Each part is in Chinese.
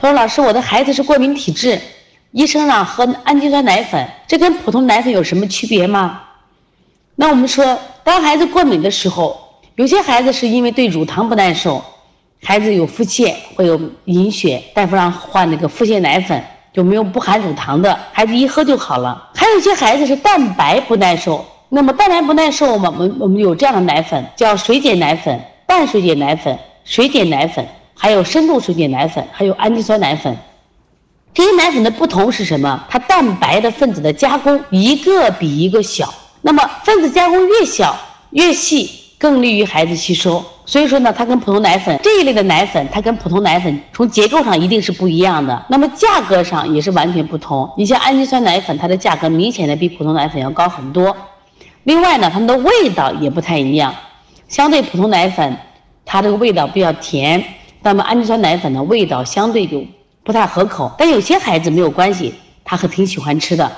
他说老师，我的孩子是过敏体质，医生让喝氨基酸奶粉，这跟普通奶粉有什么区别吗？那我们说，当孩子过敏的时候，有些孩子是因为对乳糖不耐受，孩子有腹泻，会有隐血，大夫让换那个腹泻奶粉，就没有不含乳糖的，孩子一喝就好了。还有一些孩子是蛋白不耐受，那么蛋白不耐受，我们我们有这样的奶粉，叫水解奶粉、半水解奶粉、水解奶粉，还有深度水解奶粉，还有氨基酸奶粉。这些奶粉的不同是什么？它蛋白的分子的加工一个比一个小。那么分子加工越小越细，更利于孩子吸收。所以说呢，它跟普通奶粉这一类的奶粉，它跟普通奶粉从结构上一定是不一样的。那么价格上也是完全不同。你像氨基酸奶粉，它的价格明显的比普通奶粉要高很多。另外呢，它们的味道也不太一样。相对普通奶粉，它这个味道比较甜，那么氨基酸奶粉的味道相对就不太合口。但有些孩子没有关系，他还挺喜欢吃的。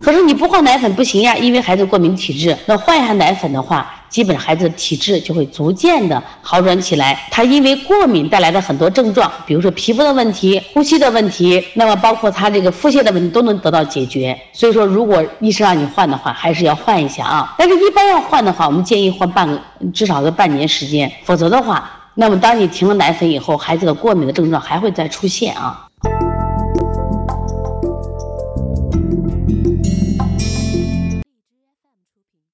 可是你不换奶粉不行呀，因为孩子过敏体质。那换一下奶粉的话，基本孩子的体质就会逐渐的好转起来。他因为过敏带来的很多症状，比如说皮肤的问题、呼吸的问题，那么包括他这个腹泻的问题都能得到解决。所以说，如果医生让你换的话，还是要换一下啊。但是一般要换的话，我们建议换半个，至少个半年时间。否则的话，那么当你停了奶粉以后，孩子的过敏的症状还会再出现啊。